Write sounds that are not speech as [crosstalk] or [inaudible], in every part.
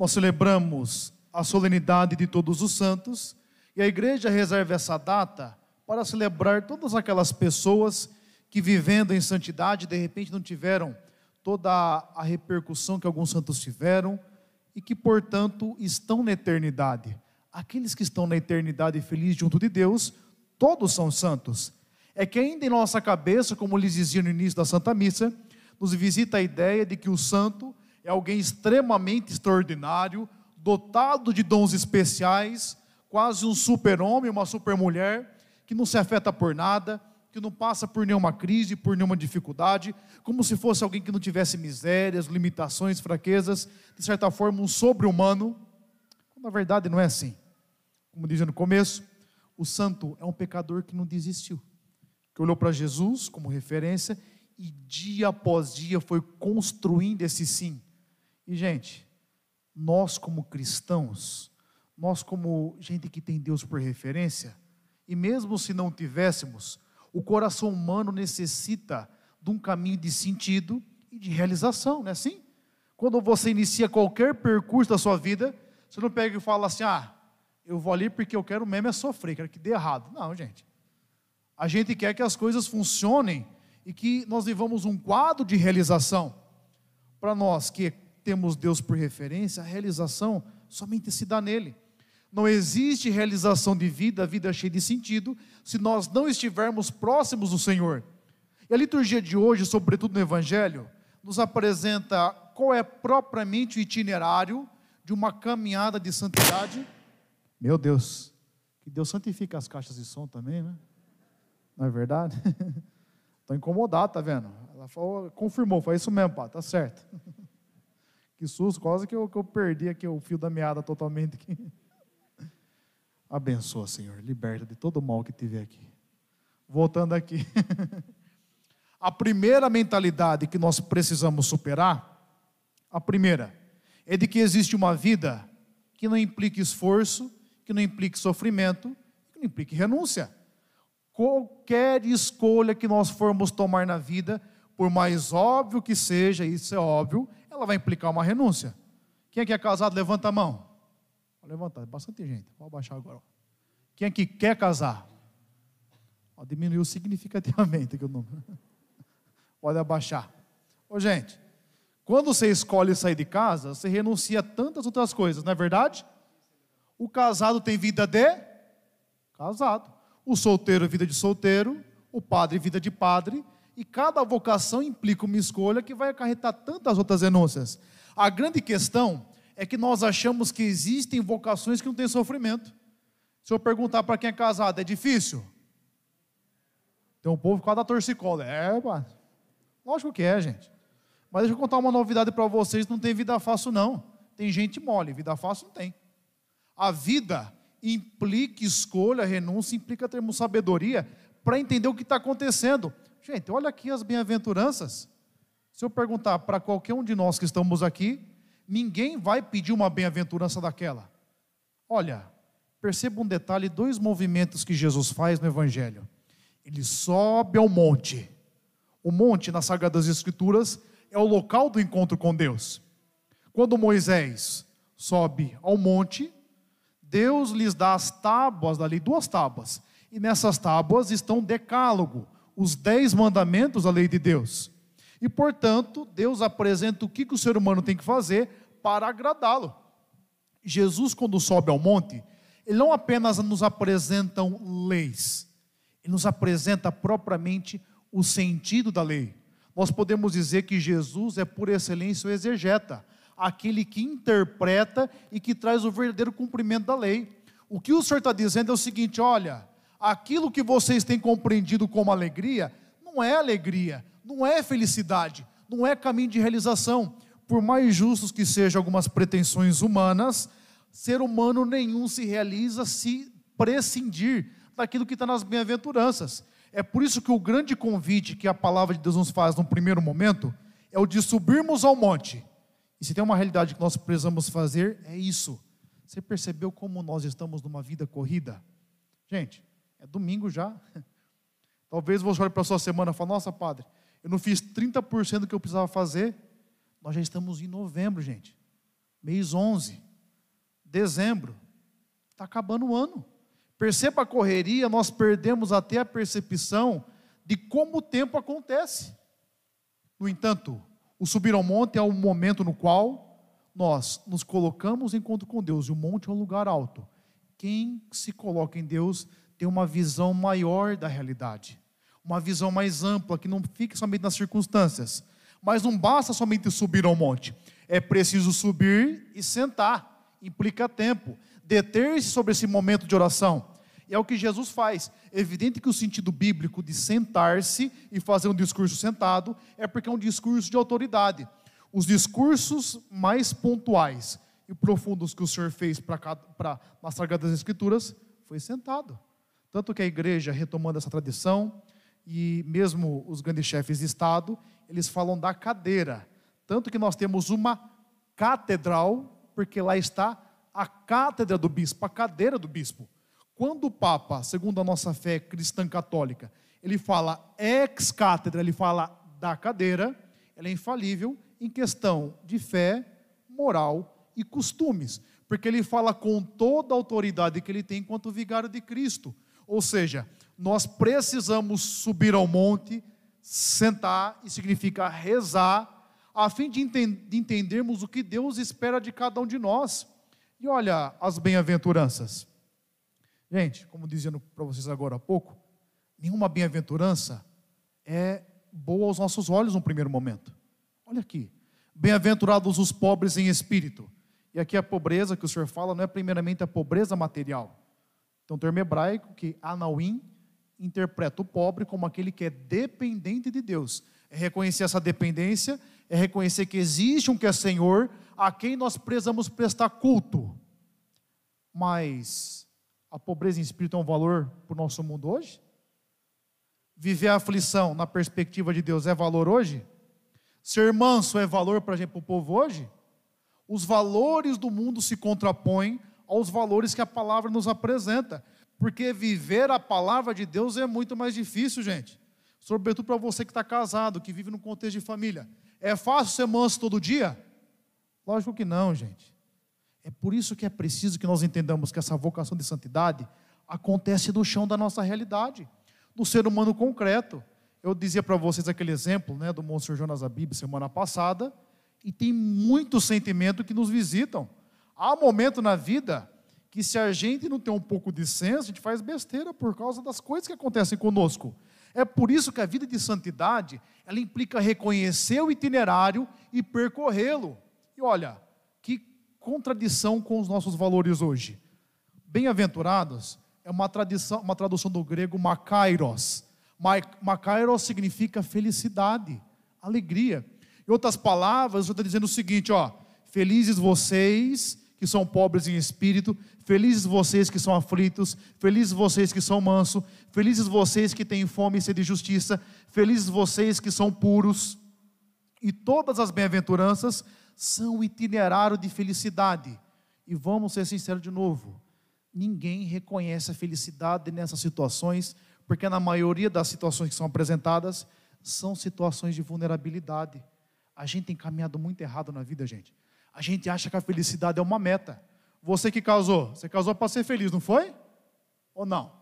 nós celebramos a solenidade de todos os santos e a igreja reserva essa data para celebrar todas aquelas pessoas que vivendo em santidade, de repente não tiveram toda a repercussão que alguns santos tiveram e que, portanto, estão na eternidade. Aqueles que estão na eternidade feliz junto de Deus, todos são santos. É que ainda em nossa cabeça, como lhes dizia no início da Santa Missa, nos visita a ideia de que o santo é alguém extremamente extraordinário, dotado de dons especiais, quase um super-homem, uma super-mulher, que não se afeta por nada, que não passa por nenhuma crise, por nenhuma dificuldade, como se fosse alguém que não tivesse misérias, limitações, fraquezas, de certa forma um sobre-humano. Na verdade, não é assim. Como dizia no começo, o santo é um pecador que não desistiu, que olhou para Jesus como referência e dia após dia foi construindo esse sim. E, gente, nós como cristãos, nós como gente que tem Deus por referência, e mesmo se não tivéssemos, o coração humano necessita de um caminho de sentido e de realização, não é assim? Quando você inicia qualquer percurso da sua vida, você não pega e fala assim: ah, eu vou ali porque eu quero mesmo é sofrer, quero que dê errado. Não, gente. A gente quer que as coisas funcionem e que nós vivamos um quadro de realização. Para nós que temos Deus por referência, a realização somente se dá nele. Não existe realização de vida, vida cheia de sentido, se nós não estivermos próximos do Senhor. E a liturgia de hoje, sobretudo no Evangelho, nos apresenta qual é propriamente o itinerário de uma caminhada de santidade. Meu Deus, que Deus santifica as caixas de som também, né? Não é verdade? [laughs] Estou incomodado, tá vendo? Ela falou, confirmou, foi isso mesmo, pá, tá certo. [laughs] Que susto, quase que eu, que eu perdi aqui o fio da meada totalmente. Aqui. [laughs] Abençoa, Senhor, liberta de todo o mal que tiver aqui. Voltando aqui. [laughs] a primeira mentalidade que nós precisamos superar, a primeira, é de que existe uma vida que não implique esforço, que não implique sofrimento, que não implique renúncia. Qualquer escolha que nós formos tomar na vida, por mais óbvio que seja, isso é óbvio, ela vai implicar uma renúncia. Quem é que é casado, levanta a mão. Vou levantar, bastante gente. Vou abaixar agora. Quem é que quer casar? Ó, diminuiu significativamente aqui o número. [laughs] Pode abaixar. Ô, gente, quando você escolhe sair de casa, você renuncia a tantas outras coisas, não é verdade? O casado tem vida de casado. O solteiro, vida de solteiro. O padre, vida de padre. E cada vocação implica uma escolha que vai acarretar tantas outras renúncias. A grande questão é que nós achamos que existem vocações que não têm sofrimento. Se eu perguntar para quem é casado, é difícil? Tem um povo quase da torcicola. É, mano. Lógico que é, gente. Mas deixa eu contar uma novidade para vocês: não tem vida fácil, não. Tem gente mole, vida fácil não tem. A vida implica escolha, renúncia, implica termos sabedoria para entender o que está acontecendo. Gente, olha aqui as bem-aventuranças. Se eu perguntar para qualquer um de nós que estamos aqui, ninguém vai pedir uma bem-aventurança daquela. Olha, perceba um detalhe, dois movimentos que Jesus faz no Evangelho. Ele sobe ao monte. O monte, nas Sagradas Escrituras, é o local do encontro com Deus. Quando Moisés sobe ao monte, Deus lhes dá as tábuas dali, duas tábuas. E nessas tábuas estão o decálogo, os dez mandamentos da lei de Deus. E, portanto, Deus apresenta o que, o ser humano tem que fazer para agradá-lo. Jesus, quando sobe ao monte, ele não apenas nos apresenta leis, ele nos apresenta propriamente o sentido da lei. Nós podemos dizer que Jesus é por excelência o exegeta, aquele que interpreta e que traz o verdadeiro cumprimento da lei. O que o Senhor está dizendo é o seguinte: olha, aquilo que vocês têm compreendido como alegria, não é alegria, não é felicidade, não é caminho de realização por mais justos que sejam algumas pretensões humanas, ser humano nenhum se realiza se prescindir daquilo que está nas bem-aventuranças. É por isso que o grande convite que a palavra de Deus nos faz no primeiro momento é o de subirmos ao monte. E se tem uma realidade que nós precisamos fazer, é isso. Você percebeu como nós estamos numa vida corrida? Gente, é domingo já. Talvez você olhe para a sua semana e fale, nossa, padre, eu não fiz 30% do que eu precisava fazer, nós já estamos em novembro, gente. mês 11, dezembro, está acabando o ano. Perceba a correria, nós perdemos até a percepção de como o tempo acontece. No entanto, o subir ao monte é o momento no qual nós nos colocamos em encontro com Deus, e o monte é um lugar alto. Quem se coloca em Deus tem uma visão maior da realidade, uma visão mais ampla, que não fique somente nas circunstâncias. Mas não basta somente subir ao monte, é preciso subir e sentar, implica tempo, deter-se sobre esse momento de oração. E é o que Jesus faz. É evidente que o sentido bíblico de sentar-se e fazer um discurso sentado é porque é um discurso de autoridade. Os discursos mais pontuais e profundos que o Senhor fez para nas Sagradas Escrituras foi sentado. Tanto que a igreja, retomando essa tradição, e mesmo os grandes chefes de Estado, eles falam da cadeira. Tanto que nós temos uma catedral, porque lá está a cátedra do bispo, a cadeira do bispo. Quando o Papa, segundo a nossa fé cristã católica, ele fala ex cátedra, ele fala da cadeira, ela é infalível em questão de fé, moral e costumes, porque ele fala com toda a autoridade que ele tem enquanto vigário de Cristo. Ou seja, nós precisamos subir ao monte, sentar, e significa rezar, a fim de, de entendermos o que Deus espera de cada um de nós. E olha as bem-aventuranças. Gente, como dizendo para vocês agora há pouco, nenhuma bem-aventurança é boa aos nossos olhos no primeiro momento. Olha aqui. Bem-aventurados os pobres em espírito. E aqui a pobreza que o Senhor fala não é primeiramente a pobreza material, então, o termo hebraico que Anauim interpreta o pobre como aquele que é dependente de Deus. É reconhecer essa dependência, é reconhecer que existe um que é Senhor, a quem nós precisamos prestar culto. Mas a pobreza em espírito é um valor para o nosso mundo hoje? Viver a aflição na perspectiva de Deus é valor hoje? Ser manso é valor para o povo hoje? Os valores do mundo se contrapõem aos valores que a palavra nos apresenta. Porque viver a palavra de Deus é muito mais difícil, gente. Sobretudo para você que está casado, que vive no contexto de família. É fácil ser manso todo dia? Lógico que não, gente. É por isso que é preciso que nós entendamos que essa vocação de santidade acontece no chão da nossa realidade, no ser humano concreto. Eu dizia para vocês aquele exemplo né, do Monsenhor Jonas Abib semana passada, e tem muitos sentimentos que nos visitam. Há um momento na vida que, se a gente não tem um pouco de senso, a gente faz besteira por causa das coisas que acontecem conosco. É por isso que a vida de santidade, ela implica reconhecer o itinerário e percorrê-lo. E olha, que contradição com os nossos valores hoje. Bem-aventurados é uma, tradição, uma tradução do grego makairos. Makairos significa felicidade, alegria. Em outras palavras, eu dizendo o seguinte, ó, felizes vocês que são pobres em espírito, felizes vocês que são aflitos, felizes vocês que são mansos, felizes vocês que têm fome e sede de justiça, felizes vocês que são puros. E todas as bem-aventuranças são itinerário de felicidade. E vamos ser sinceros de novo: ninguém reconhece a felicidade nessas situações, porque na maioria das situações que são apresentadas são situações de vulnerabilidade. A gente tem caminhado muito errado na vida, gente. A gente acha que a felicidade é uma meta. Você que casou, você casou para ser feliz, não foi? Ou não?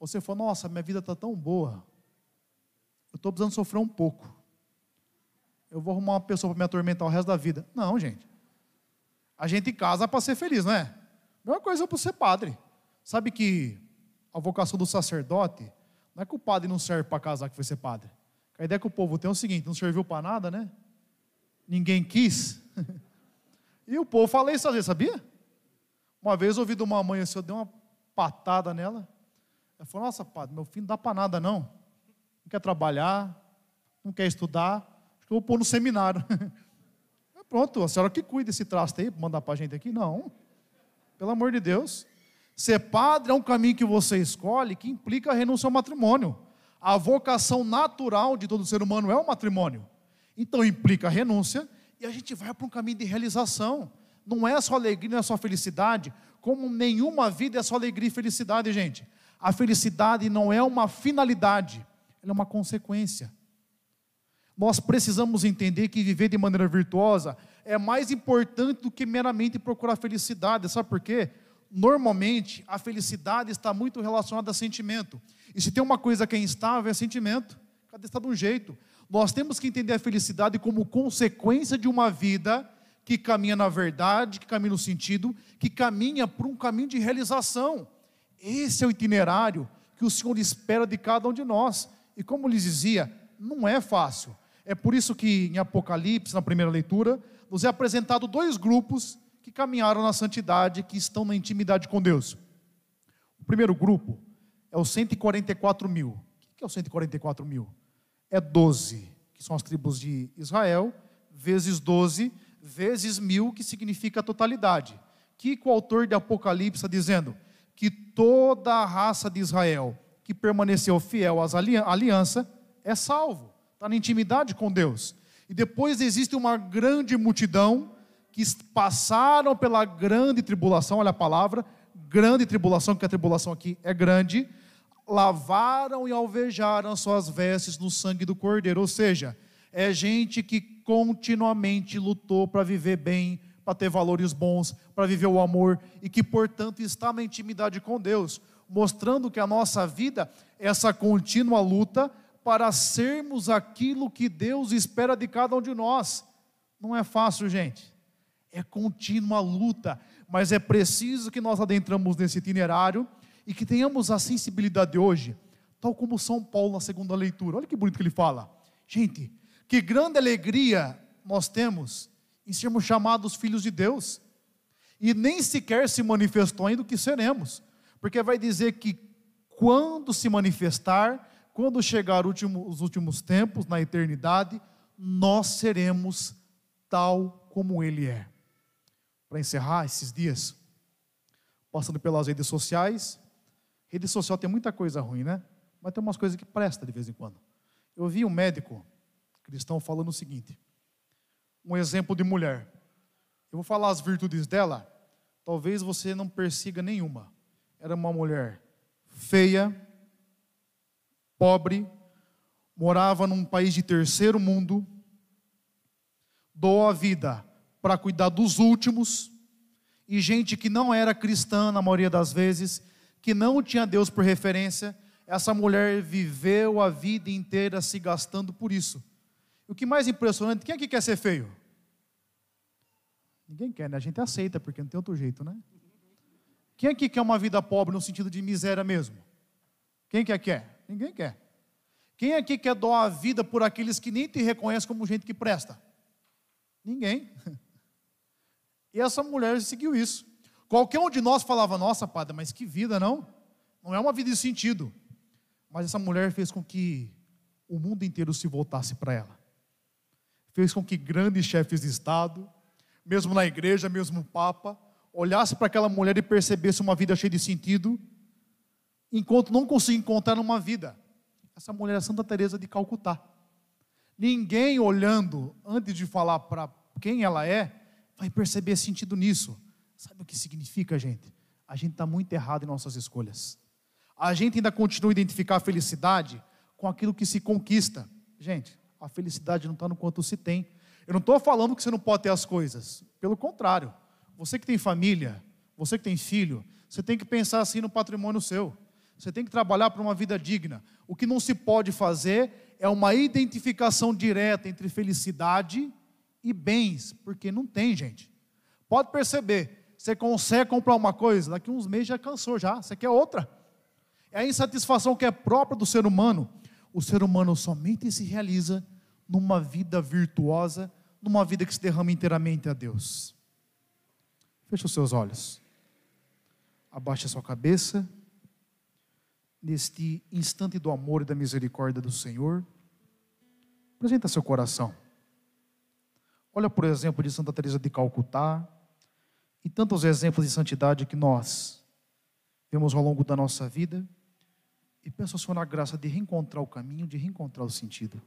Você falou, nossa, minha vida está tão boa. Eu estou precisando sofrer um pouco. Eu vou arrumar uma pessoa para me atormentar o resto da vida. Não, gente. A gente casa para ser feliz, não é? Mesma coisa para ser padre. Sabe que a vocação do sacerdote não é que o padre não serve para casar que foi ser padre. A ideia que o povo tem é o seguinte: não serviu para nada, né? Ninguém quis. E o povo fala isso às vezes, sabia? Uma vez eu ouvi de uma mãe assim, eu dei uma patada nela. Ela falou, nossa, padre, meu filho não dá para nada não. Não quer trabalhar, não quer estudar, acho que eu vou pôr no seminário. [laughs] Pronto, a senhora que cuida desse trasto aí, para mandar para a gente aqui? Não. Pelo amor de Deus. Ser padre é um caminho que você escolhe que implica a renúncia ao matrimônio. A vocação natural de todo ser humano é o matrimônio. Então implica a renúncia e a gente vai para um caminho de realização. Não é só alegria, não é só felicidade, como nenhuma vida é só alegria e felicidade, gente. A felicidade não é uma finalidade, ela é uma consequência. Nós precisamos entender que viver de maneira virtuosa é mais importante do que meramente procurar felicidade. Sabe por quê? Normalmente, a felicidade está muito relacionada a sentimento. E se tem uma coisa que é instável, é sentimento. Cada está de um jeito. Nós temos que entender a felicidade como consequência de uma vida que caminha na verdade, que caminha no sentido, que caminha por um caminho de realização. Esse é o itinerário que o Senhor espera de cada um de nós. E como lhes dizia, não é fácil. É por isso que em Apocalipse, na primeira leitura, nos é apresentado dois grupos que caminharam na santidade, que estão na intimidade com Deus. O primeiro grupo é os 144 mil. O que é os 144 mil? É 12, que são as tribos de Israel, vezes 12, vezes mil, que significa a totalidade. Que o autor de Apocalipse está dizendo? Que toda a raça de Israel que permaneceu fiel às aliança é salvo, está na intimidade com Deus. E depois existe uma grande multidão que passaram pela grande tribulação, olha a palavra, grande tribulação, que a tribulação aqui é grande, lavaram e alvejaram suas vestes no sangue do Cordeiro, ou seja, é gente que continuamente lutou para viver bem, para ter valores bons, para viver o amor e que, portanto, está na intimidade com Deus, mostrando que a nossa vida é essa contínua luta para sermos aquilo que Deus espera de cada um de nós. Não é fácil, gente. É contínua luta, mas é preciso que nós adentramos nesse itinerário e que tenhamos a sensibilidade de hoje, tal como São Paulo na segunda leitura. Olha que bonito que ele fala. Gente, que grande alegria nós temos em sermos chamados filhos de Deus. E nem sequer se manifestou ainda o que seremos, porque vai dizer que quando se manifestar, quando chegar os últimos tempos, na eternidade, nós seremos tal como Ele é para encerrar esses dias, passando pelas redes sociais. Rede social tem muita coisa ruim, né? Mas tem umas coisas que presta de vez em quando. Eu vi um médico cristão falando o seguinte: um exemplo de mulher. Eu vou falar as virtudes dela, talvez você não persiga nenhuma. Era uma mulher feia, pobre, morava num país de terceiro mundo, doou a vida para cuidar dos últimos, e gente que não era cristã na maioria das vezes, que não tinha Deus por referência, essa mulher viveu a vida inteira se gastando por isso. O que mais impressionante, quem aqui quer ser feio? Ninguém quer, né? A gente aceita, porque não tem outro jeito, né? Quem aqui quer uma vida pobre no sentido de miséria mesmo? Quem quer quer? Ninguém quer. Quem aqui quer doar a vida por aqueles que nem te reconhecem como gente que presta? Ninguém. [laughs] E essa mulher seguiu isso. Qualquer um de nós falava, nossa, padre, mas que vida, não? Não é uma vida de sentido. Mas essa mulher fez com que o mundo inteiro se voltasse para ela. Fez com que grandes chefes de Estado, mesmo na igreja, mesmo o Papa, olhasse para aquela mulher e percebesse uma vida cheia de sentido, enquanto não conseguia encontrar uma vida. Essa mulher é Santa Teresa de Calcutá. Ninguém olhando antes de falar para quem ela é, vai perceber sentido nisso. Sabe o que significa, gente? A gente está muito errado em nossas escolhas. A gente ainda continua a identificar a felicidade com aquilo que se conquista. Gente, a felicidade não está no quanto se tem. Eu não estou falando que você não pode ter as coisas. Pelo contrário, você que tem família, você que tem filho, você tem que pensar assim no patrimônio seu. Você tem que trabalhar para uma vida digna. O que não se pode fazer é uma identificação direta entre felicidade e bens, porque não tem, gente. Pode perceber, você consegue comprar uma coisa, daqui uns meses já cansou já, você quer outra. É a insatisfação que é própria do ser humano. O ser humano somente se realiza numa vida virtuosa, numa vida que se derrama inteiramente a Deus. Feche os seus olhos. Abaixe a sua cabeça. Neste instante do amor e da misericórdia do Senhor, apresenta seu coração. Olha, por exemplo, de Santa Teresa de Calcutá e tantos exemplos de santidade que nós vemos ao longo da nossa vida. E peço ao Senhor a graça de reencontrar o caminho, de reencontrar o sentido.